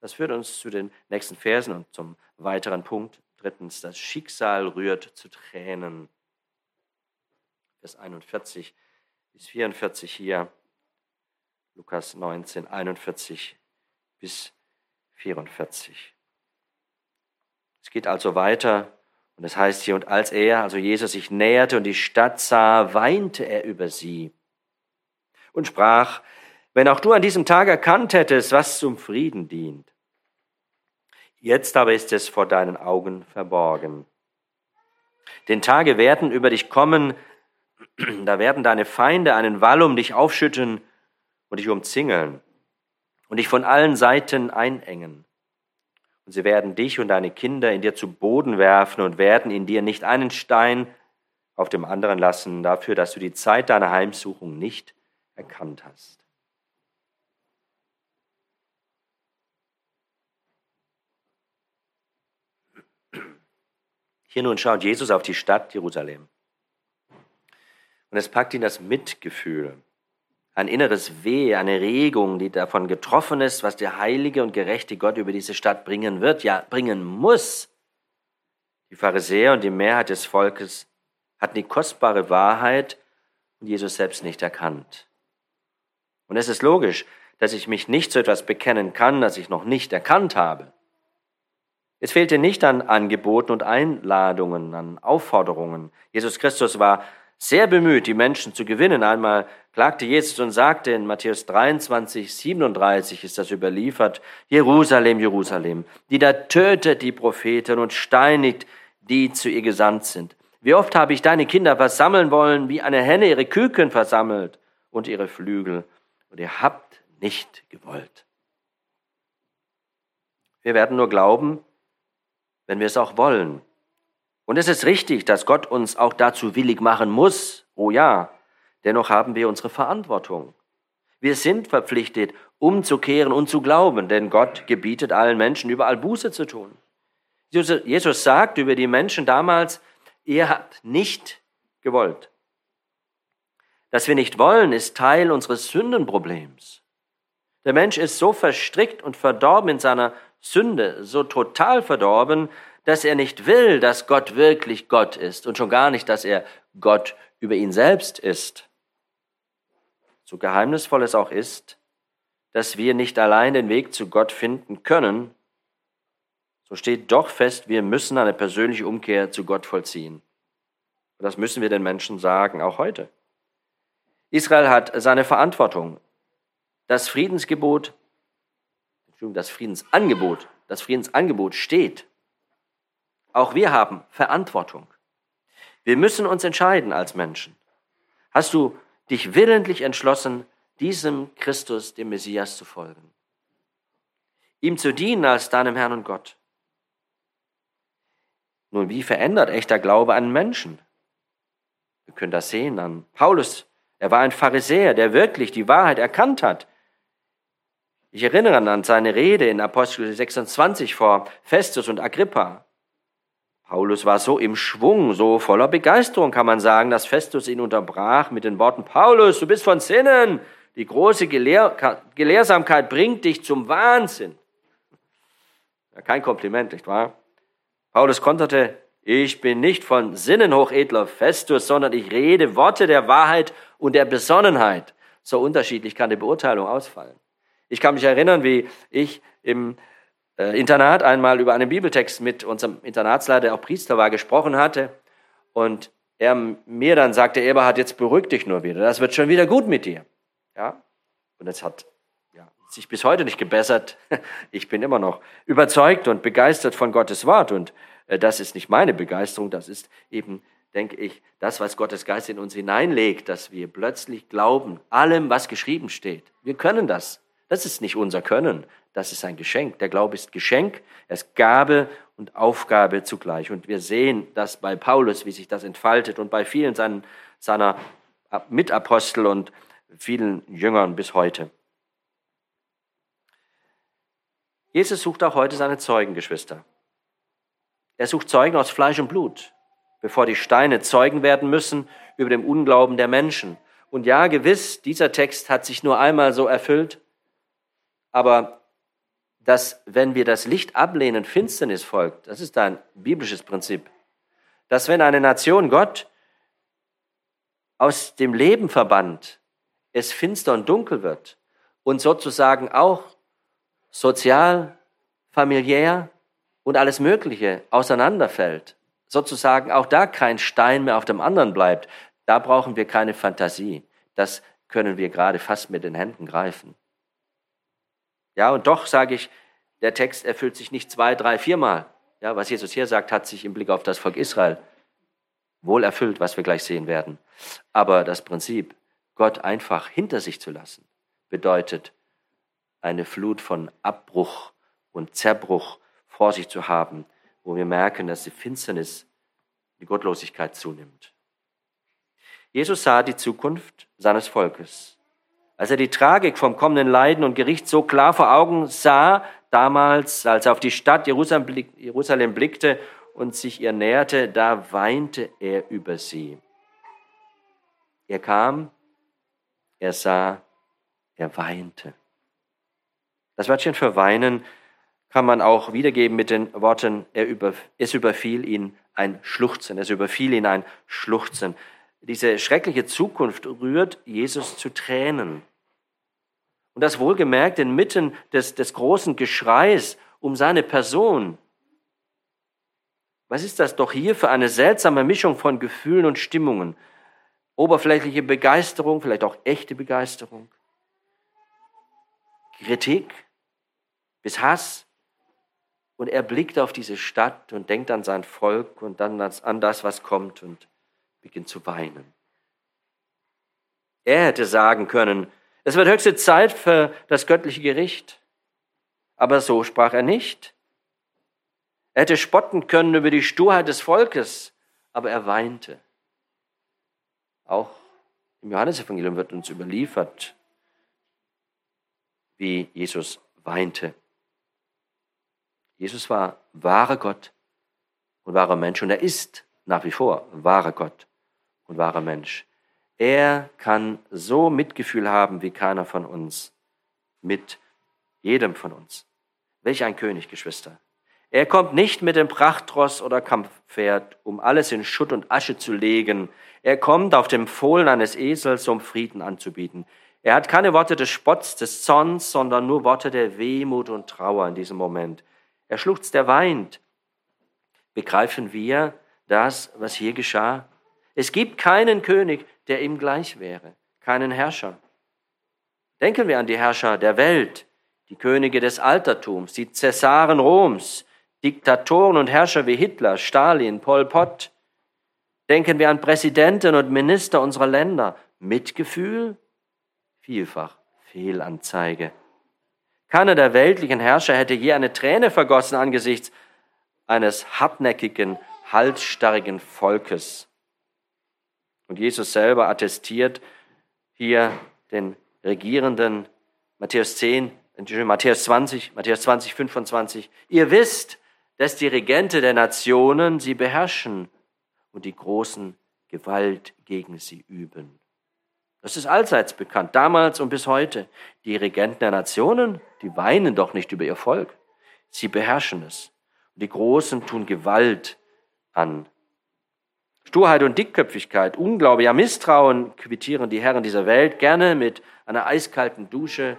Das führt uns zu den nächsten Versen und zum weiteren Punkt. Drittens, das Schicksal rührt zu Tränen. Vers 41 bis 44 hier. Lukas 19, 41 bis 44. Es geht also weiter und es heißt hier, und als er, also Jesus, sich näherte und die Stadt sah, weinte er über sie und sprach, wenn auch du an diesem Tag erkannt hättest, was zum Frieden dient, Jetzt aber ist es vor deinen Augen verborgen. Denn Tage werden über dich kommen, da werden deine Feinde einen Wall um dich aufschütten und dich umzingeln und dich von allen Seiten einengen. Und sie werden dich und deine Kinder in dir zu Boden werfen und werden in dir nicht einen Stein auf dem anderen lassen, dafür, dass du die Zeit deiner Heimsuchung nicht erkannt hast. Hier nun schaut Jesus auf die Stadt Jerusalem. Und es packt ihn das Mitgefühl, ein inneres Weh, eine Regung, die davon getroffen ist, was der heilige und gerechte Gott über diese Stadt bringen wird, ja bringen muss. Die Pharisäer und die Mehrheit des Volkes hatten die kostbare Wahrheit und Jesus selbst nicht erkannt. Und es ist logisch, dass ich mich nicht zu etwas bekennen kann, das ich noch nicht erkannt habe. Es fehlte nicht an Angeboten und Einladungen, an Aufforderungen. Jesus Christus war sehr bemüht, die Menschen zu gewinnen. Einmal klagte Jesus und sagte in Matthäus 23, 37 ist das überliefert, Jerusalem, Jerusalem, die da tötet die Propheten und steinigt, die zu ihr gesandt sind. Wie oft habe ich deine Kinder versammeln wollen, wie eine Henne ihre Küken versammelt und ihre Flügel, und ihr habt nicht gewollt. Wir werden nur glauben, wenn wir es auch wollen. Und es ist richtig, dass Gott uns auch dazu willig machen muss. Oh ja, dennoch haben wir unsere Verantwortung. Wir sind verpflichtet, umzukehren und zu glauben, denn Gott gebietet allen Menschen überall Buße zu tun. Jesus sagt über die Menschen damals, ihr habt nicht gewollt. Dass wir nicht wollen, ist Teil unseres Sündenproblems. Der Mensch ist so verstrickt und verdorben in seiner Sünde so total verdorben, dass er nicht will, dass Gott wirklich Gott ist und schon gar nicht, dass er Gott über ihn selbst ist. So geheimnisvoll es auch ist, dass wir nicht allein den Weg zu Gott finden können, so steht doch fest, wir müssen eine persönliche Umkehr zu Gott vollziehen. Und das müssen wir den Menschen sagen, auch heute. Israel hat seine Verantwortung. Das Friedensgebot das Friedensangebot, das Friedensangebot steht. Auch wir haben Verantwortung. Wir müssen uns entscheiden als Menschen. Hast du dich willentlich entschlossen, diesem Christus, dem Messias, zu folgen? Ihm zu dienen als deinem Herrn und Gott? Nun, wie verändert echter Glaube einen Menschen? Wir können das sehen an Paulus. Er war ein Pharisäer, der wirklich die Wahrheit erkannt hat. Ich erinnere an seine Rede in Apostel 26 vor Festus und Agrippa. Paulus war so im Schwung, so voller Begeisterung, kann man sagen, dass Festus ihn unterbrach mit den Worten, Paulus, du bist von Sinnen, die große Gelehr Gelehrsamkeit bringt dich zum Wahnsinn. Ja, kein Kompliment, nicht wahr? Paulus konterte, ich bin nicht von Sinnen, hochedler Festus, sondern ich rede Worte der Wahrheit und der Besonnenheit. So unterschiedlich kann die Beurteilung ausfallen. Ich kann mich erinnern, wie ich im äh, Internat einmal über einen Bibeltext mit unserem Internatsleiter, der auch Priester war, gesprochen hatte. Und er mir dann sagte, Eberhard, jetzt beruhig dich nur wieder. Das wird schon wieder gut mit dir. Ja? Und es hat ja, sich bis heute nicht gebessert. Ich bin immer noch überzeugt und begeistert von Gottes Wort und Äh, das ist nicht meine Begeisterung, das ist eben, denke ich, das, was Gottes Geist in uns hineinlegt, dass wir plötzlich glauben, allem, was geschrieben steht. Wir können das. Das ist nicht unser Können, das ist ein Geschenk. Der Glaube ist Geschenk, er ist Gabe und Aufgabe zugleich. Und wir sehen das bei Paulus, wie sich das entfaltet und bei vielen seinen, seiner Mitapostel und vielen Jüngern bis heute. Jesus sucht auch heute seine Zeugengeschwister. Er sucht Zeugen aus Fleisch und Blut, bevor die Steine Zeugen werden müssen über den Unglauben der Menschen. Und ja, gewiss, dieser Text hat sich nur einmal so erfüllt, aber dass, wenn wir das Licht ablehnen, Finsternis folgt, das ist ein biblisches Prinzip. Dass, wenn eine Nation Gott aus dem Leben verbannt, es finster und dunkel wird und sozusagen auch sozial, familiär und alles Mögliche auseinanderfällt, sozusagen auch da kein Stein mehr auf dem anderen bleibt, da brauchen wir keine Fantasie. Das können wir gerade fast mit den Händen greifen. Ja, und doch sage ich, der Text erfüllt sich nicht zwei, drei, viermal. Ja, was Jesus hier sagt, hat sich im Blick auf das Volk Israel wohl erfüllt, was wir gleich sehen werden. Aber das Prinzip, Gott einfach hinter sich zu lassen, bedeutet eine Flut von Abbruch und Zerbruch vor sich zu haben, wo wir merken, dass die Finsternis, die Gottlosigkeit zunimmt. Jesus sah die Zukunft seines Volkes. Als er die Tragik vom kommenden Leiden und Gericht so klar vor Augen sah, damals, als er auf die Stadt Jerusalem blickte und sich ihr näherte, da weinte er über sie. Er kam, er sah, er weinte. Das Wörtchen für weinen kann man auch wiedergeben mit den Worten, er über, es überfiel ihn ein Schluchzen, es überfiel ihn ein Schluchzen. Diese schreckliche Zukunft rührt Jesus zu Tränen. Und das wohlgemerkt inmitten des, des großen Geschreis um seine Person. Was ist das doch hier für eine seltsame Mischung von Gefühlen und Stimmungen? Oberflächliche Begeisterung, vielleicht auch echte Begeisterung, Kritik bis Hass. Und er blickt auf diese Stadt und denkt an sein Volk und dann an das, was kommt und beginnt zu weinen. Er hätte sagen können, es wird höchste Zeit für das göttliche Gericht. Aber so sprach er nicht. Er hätte spotten können über die Sturheit des Volkes, aber er weinte. Auch im Johannesevangelium wird uns überliefert, wie Jesus weinte. Jesus war wahrer Gott und wahrer Mensch und er ist nach wie vor wahrer Gott und wahrer Mensch. Er kann so Mitgefühl haben wie keiner von uns, mit jedem von uns. Welch ein König, Geschwister. Er kommt nicht mit dem Prachtross oder Kampfpferd, um alles in Schutt und Asche zu legen. Er kommt auf dem Fohlen eines Esels, um Frieden anzubieten. Er hat keine Worte des Spotts, des Zorns, sondern nur Worte der Wehmut und Trauer in diesem Moment. Er schluchzt, er weint. Begreifen wir das, was hier geschah? Es gibt keinen König, der ihm gleich wäre, keinen Herrscher. Denken wir an die Herrscher der Welt, die Könige des Altertums, die Cäsaren Roms, Diktatoren und Herrscher wie Hitler, Stalin, Pol Pot. Denken wir an Präsidenten und Minister unserer Länder. Mitgefühl? Vielfach Fehlanzeige. Keiner der weltlichen Herrscher hätte je eine Träne vergossen angesichts eines hartnäckigen, halsstarrigen Volkes. Und Jesus selber attestiert hier den Regierenden, Matthäus 10, Matthäus 20, Matthäus 20, 25. Ihr wisst, dass die Regente der Nationen sie beherrschen und die großen Gewalt gegen sie üben. Das ist allseits bekannt, damals und bis heute. Die Regenten der Nationen, die weinen doch nicht über ihr Volk. Sie beherrschen es. Und die Großen tun Gewalt an. Sturheit und Dickköpfigkeit, Unglaube, ja Misstrauen quittieren die Herren dieser Welt gerne mit einer eiskalten Dusche,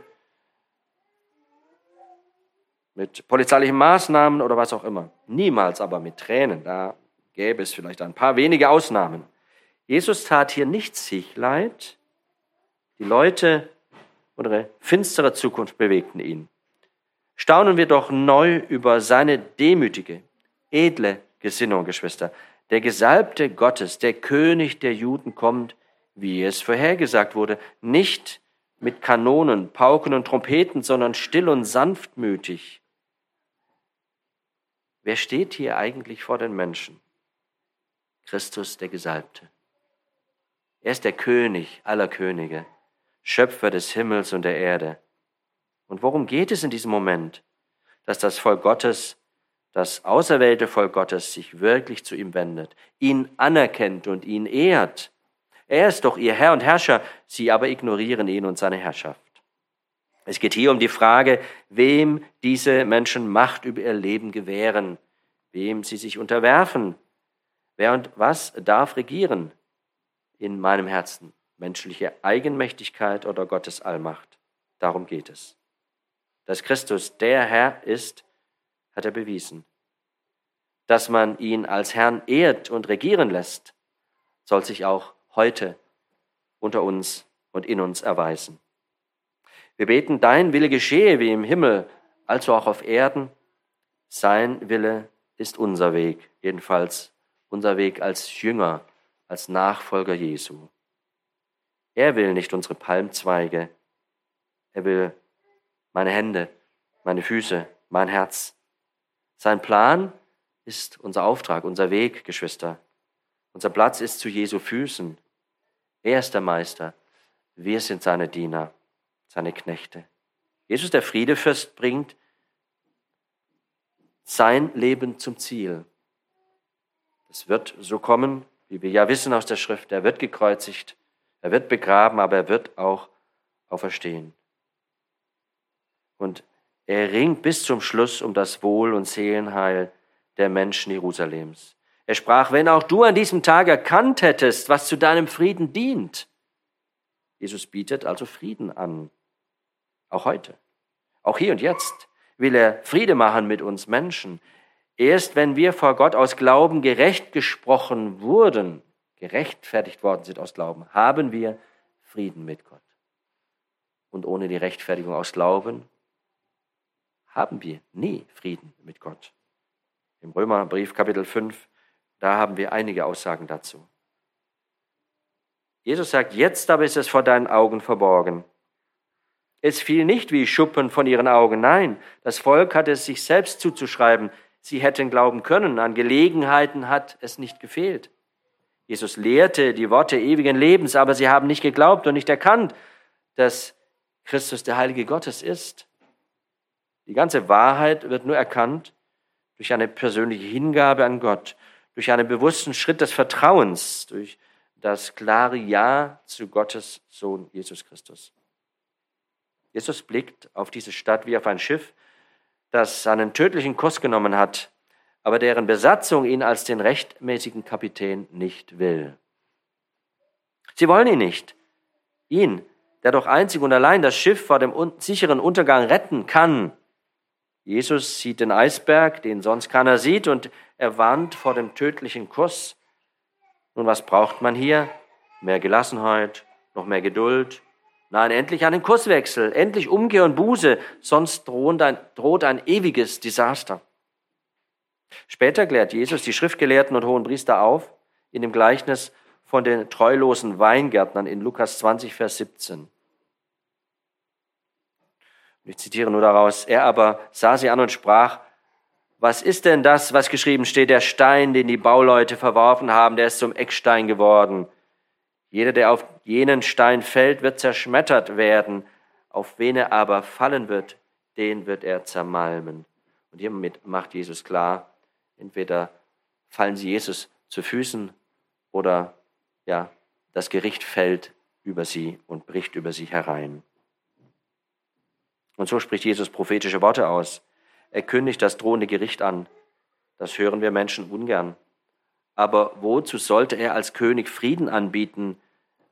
mit polizeilichen Maßnahmen oder was auch immer. Niemals aber mit Tränen. Da gäbe es vielleicht ein paar wenige Ausnahmen. Jesus tat hier nicht sich leid. Die Leute oder finstere Zukunft bewegten ihn. Staunen wir doch neu über seine demütige, edle Gesinnung, Geschwister. Der Gesalbte Gottes, der König der Juden kommt, wie es vorhergesagt wurde, nicht mit Kanonen, Pauken und Trompeten, sondern still und sanftmütig. Wer steht hier eigentlich vor den Menschen? Christus der Gesalbte. Er ist der König aller Könige, Schöpfer des Himmels und der Erde. Und worum geht es in diesem Moment? Dass das Volk Gottes, das auserwählte Volk Gottes sich wirklich zu ihm wendet, ihn anerkennt und ihn ehrt. Er ist doch ihr Herr und Herrscher, sie aber ignorieren ihn und seine Herrschaft. Es geht hier um die Frage, wem diese Menschen Macht über ihr Leben gewähren, wem sie sich unterwerfen. Wer und was darf regieren in meinem Herzen? Menschliche Eigenmächtigkeit oder Gottes Allmacht? Darum geht es. Dass Christus der Herr ist, hat er bewiesen. Dass man ihn als Herrn ehrt und regieren lässt, soll sich auch heute unter uns und in uns erweisen. Wir beten, dein Wille geschehe wie im Himmel, also auch auf Erden. Sein Wille ist unser Weg, jedenfalls unser Weg als Jünger, als Nachfolger Jesu. Er will nicht unsere Palmzweige, er will meine Hände, meine Füße, mein Herz. Sein Plan ist unser Auftrag, unser Weg, Geschwister. Unser Platz ist zu Jesu Füßen. Er ist der Meister, wir sind seine Diener seine Knechte. Jesus, der Friedefürst, bringt sein Leben zum Ziel. Es wird so kommen, wie wir ja wissen aus der Schrift. Er wird gekreuzigt, er wird begraben, aber er wird auch auferstehen. Und er ringt bis zum Schluss um das Wohl und Seelenheil der Menschen Jerusalems. Er sprach, wenn auch du an diesem Tag erkannt hättest, was zu deinem Frieden dient. Jesus bietet also Frieden an. Auch heute. Auch hier und jetzt will er Friede machen mit uns Menschen. Erst wenn wir vor Gott aus Glauben gerecht gesprochen wurden, gerechtfertigt worden sind aus Glauben, haben wir Frieden mit Gott. Und ohne die Rechtfertigung aus Glauben haben wir nie Frieden mit Gott. Im Römerbrief Kapitel 5, da haben wir einige Aussagen dazu. Jesus sagt, jetzt aber ist es vor deinen Augen verborgen. Es fiel nicht wie Schuppen von ihren Augen. Nein, das Volk hatte es sich selbst zuzuschreiben. Sie hätten glauben können. An Gelegenheiten hat es nicht gefehlt. Jesus lehrte die Worte ewigen Lebens, aber sie haben nicht geglaubt und nicht erkannt, dass Christus der Heilige Gottes ist. Die ganze Wahrheit wird nur erkannt durch eine persönliche Hingabe an Gott, durch einen bewussten Schritt des Vertrauens, durch das klare Ja zu Gottes Sohn Jesus Christus. Jesus blickt auf diese Stadt wie auf ein Schiff, das seinen tödlichen Kurs genommen hat, aber deren Besatzung ihn als den rechtmäßigen Kapitän nicht will. Sie wollen ihn nicht. Ihn, der doch einzig und allein das Schiff vor dem sicheren Untergang retten kann. Jesus sieht den Eisberg, den sonst keiner sieht, und er warnt vor dem tödlichen Kuss. Nun, was braucht man hier? Mehr Gelassenheit, noch mehr Geduld, Nein, endlich einen Kurswechsel, endlich Umkehr und Buße, sonst droht ein, droht ein ewiges Desaster. Später klärt Jesus die Schriftgelehrten und hohen Priester auf in dem Gleichnis von den treulosen Weingärtnern in Lukas 20, Vers 17. Ich zitiere nur daraus. Er aber sah sie an und sprach, was ist denn das, was geschrieben steht, der Stein, den die Bauleute verworfen haben, der ist zum Eckstein geworden. Jeder, der auf jenen Stein fällt, wird zerschmettert werden. Auf wen er aber fallen wird, den wird er zermalmen. Und hiermit macht Jesus klar, entweder fallen sie Jesus zu Füßen oder ja, das Gericht fällt über sie und bricht über sie herein. Und so spricht Jesus prophetische Worte aus. Er kündigt das drohende Gericht an. Das hören wir Menschen ungern. Aber wozu sollte er als König Frieden anbieten,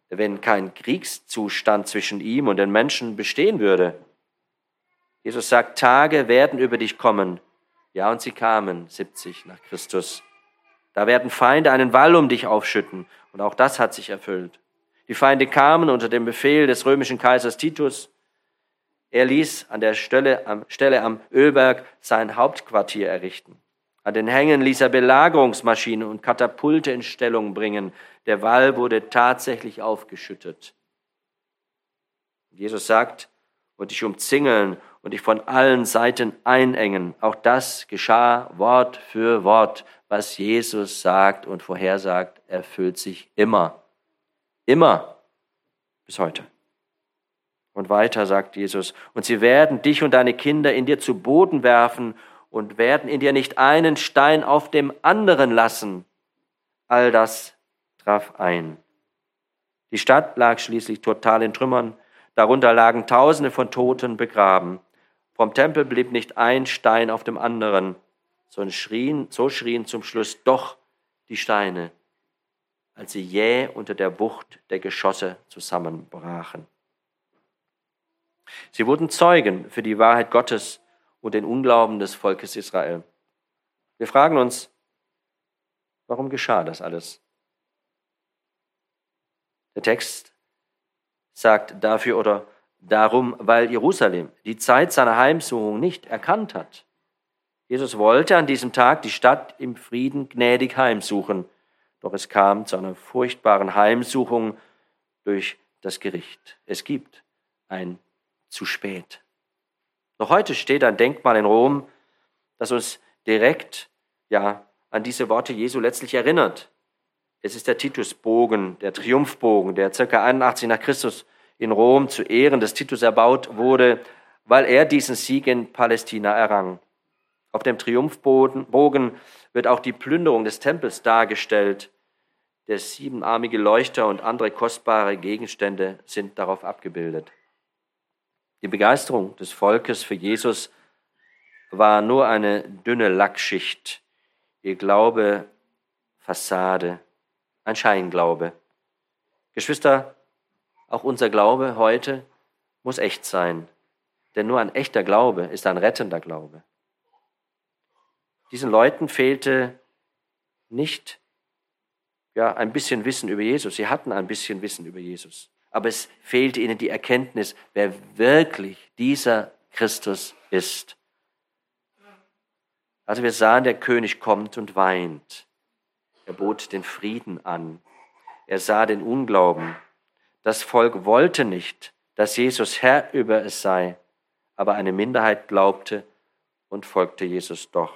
wenn kein Kriegszustand zwischen ihm und den Menschen bestehen würde. Jesus sagt, Tage werden über dich kommen. Ja, und sie kamen 70 nach Christus. Da werden Feinde einen Wall um dich aufschütten. Und auch das hat sich erfüllt. Die Feinde kamen unter dem Befehl des römischen Kaisers Titus. Er ließ an der Stelle am, Stelle am Ölberg sein Hauptquartier errichten. An den Hängen ließ er Belagerungsmaschinen und Katapulte in Stellung bringen. Der Wall wurde tatsächlich aufgeschüttet. Jesus sagt, und dich umzingeln und dich von allen Seiten einengen. Auch das geschah Wort für Wort. Was Jesus sagt und vorhersagt, erfüllt sich immer. Immer. Bis heute. Und weiter sagt Jesus, und sie werden dich und deine Kinder in dir zu Boden werfen und werden in dir nicht einen Stein auf dem anderen lassen. All das traf ein. Die Stadt lag schließlich total in Trümmern, darunter lagen Tausende von Toten begraben. Vom Tempel blieb nicht ein Stein auf dem anderen, sondern schrien, so schrien zum Schluss doch die Steine, als sie jäh unter der Wucht der Geschosse zusammenbrachen. Sie wurden Zeugen für die Wahrheit Gottes und den Unglauben des Volkes Israel. Wir fragen uns, warum geschah das alles? Der Text sagt dafür oder darum, weil Jerusalem die Zeit seiner Heimsuchung nicht erkannt hat. Jesus wollte an diesem Tag die Stadt im Frieden gnädig heimsuchen, doch es kam zu einer furchtbaren Heimsuchung durch das Gericht. Es gibt ein zu spät. Noch heute steht ein Denkmal in Rom, das uns direkt ja an diese Worte Jesu letztlich erinnert. Es ist der Titusbogen, der Triumphbogen, der ca. 81 nach Christus in Rom zu Ehren des Titus erbaut wurde, weil er diesen Sieg in Palästina errang. Auf dem Triumphbogen wird auch die Plünderung des Tempels dargestellt. Der siebenarmige Leuchter und andere kostbare Gegenstände sind darauf abgebildet. Die Begeisterung des Volkes für Jesus war nur eine dünne Lackschicht, ihr Glaube Fassade, ein Scheinglaube. Geschwister, auch unser Glaube heute muss echt sein, denn nur ein echter Glaube ist ein rettender Glaube. Diesen Leuten fehlte nicht ja, ein bisschen Wissen über Jesus. Sie hatten ein bisschen Wissen über Jesus aber es fehlte ihnen die Erkenntnis, wer wirklich dieser Christus ist. Also wir sahen, der König kommt und weint. Er bot den Frieden an. Er sah den Unglauben. Das Volk wollte nicht, dass Jesus Herr über es sei, aber eine Minderheit glaubte und folgte Jesus doch.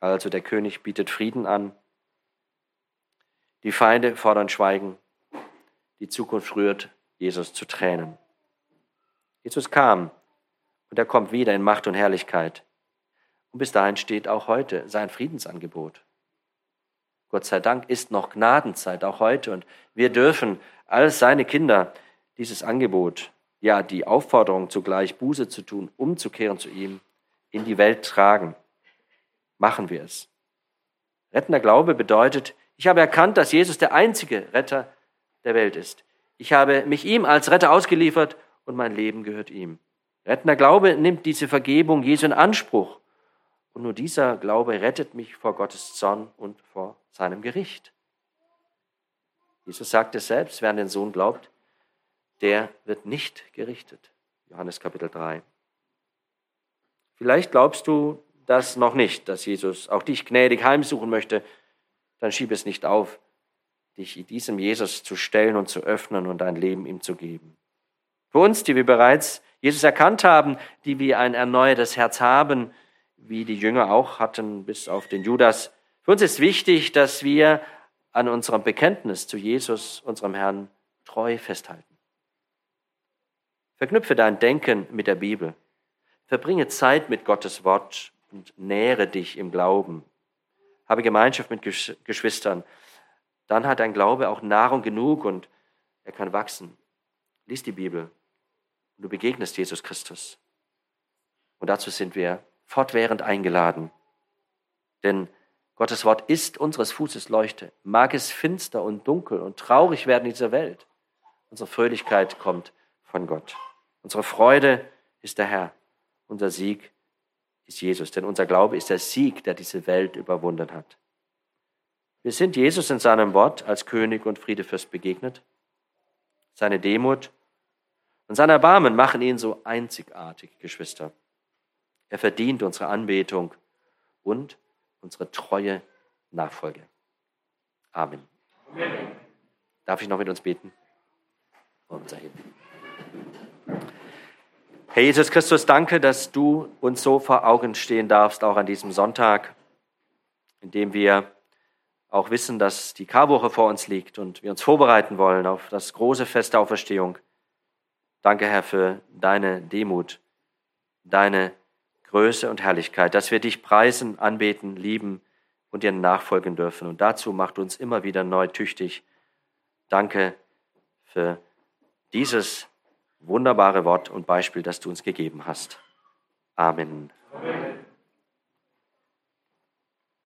Also der König bietet Frieden an. Die Feinde fordern Schweigen. Die Zukunft rührt Jesus zu Tränen. Jesus kam und er kommt wieder in Macht und Herrlichkeit. Und bis dahin steht auch heute sein Friedensangebot. Gott sei Dank ist noch Gnadenzeit, auch heute. Und wir dürfen als seine Kinder dieses Angebot, ja die Aufforderung zugleich Buße zu tun, umzukehren zu ihm, in die Welt tragen. Machen wir es. Rettender Glaube bedeutet, ich habe erkannt, dass Jesus der einzige Retter der Welt ist. Ich habe mich ihm als Retter ausgeliefert und mein Leben gehört ihm. Rettender Glaube nimmt diese Vergebung Jesu in Anspruch. Und nur dieser Glaube rettet mich vor Gottes Zorn und vor seinem Gericht. Jesus sagt es selbst, wer an den Sohn glaubt, der wird nicht gerichtet. Johannes Kapitel 3. Vielleicht glaubst du das noch nicht, dass Jesus auch dich gnädig heimsuchen möchte, dann schieb es nicht auf dich diesem Jesus zu stellen und zu öffnen und dein Leben ihm zu geben. Für uns, die wir bereits Jesus erkannt haben, die wir ein erneuertes Herz haben, wie die Jünger auch hatten, bis auf den Judas, für uns ist wichtig, dass wir an unserem Bekenntnis zu Jesus, unserem Herrn, treu festhalten. Verknüpfe dein Denken mit der Bibel. Verbringe Zeit mit Gottes Wort und nähre dich im Glauben. Habe Gemeinschaft mit Geschwistern dann hat dein Glaube auch Nahrung genug und er kann wachsen. Lies die Bibel und du begegnest Jesus Christus. Und dazu sind wir fortwährend eingeladen. Denn Gottes Wort ist unseres Fußes Leuchte. Mag es finster und dunkel und traurig werden in dieser Welt. Unsere Fröhlichkeit kommt von Gott. Unsere Freude ist der Herr. Unser Sieg ist Jesus. Denn unser Glaube ist der Sieg, der diese Welt überwunden hat. Wir sind Jesus in seinem Wort als König und Friedefürst begegnet. Seine Demut und sein Erbarmen machen ihn so einzigartig, Geschwister. Er verdient unsere Anbetung und unsere treue Nachfolge. Amen. Amen. Darf ich noch mit uns beten? Unser Herr Jesus Christus, danke, dass du uns so vor Augen stehen darfst, auch an diesem Sonntag, in dem wir auch wissen, dass die Karwoche vor uns liegt und wir uns vorbereiten wollen auf das große Fest der Auferstehung. Danke, Herr, für deine Demut, deine Größe und Herrlichkeit, dass wir dich preisen, anbeten, lieben und dir nachfolgen dürfen. Und dazu macht uns immer wieder neu tüchtig. Danke für dieses wunderbare Wort und Beispiel, das du uns gegeben hast. Amen. Amen.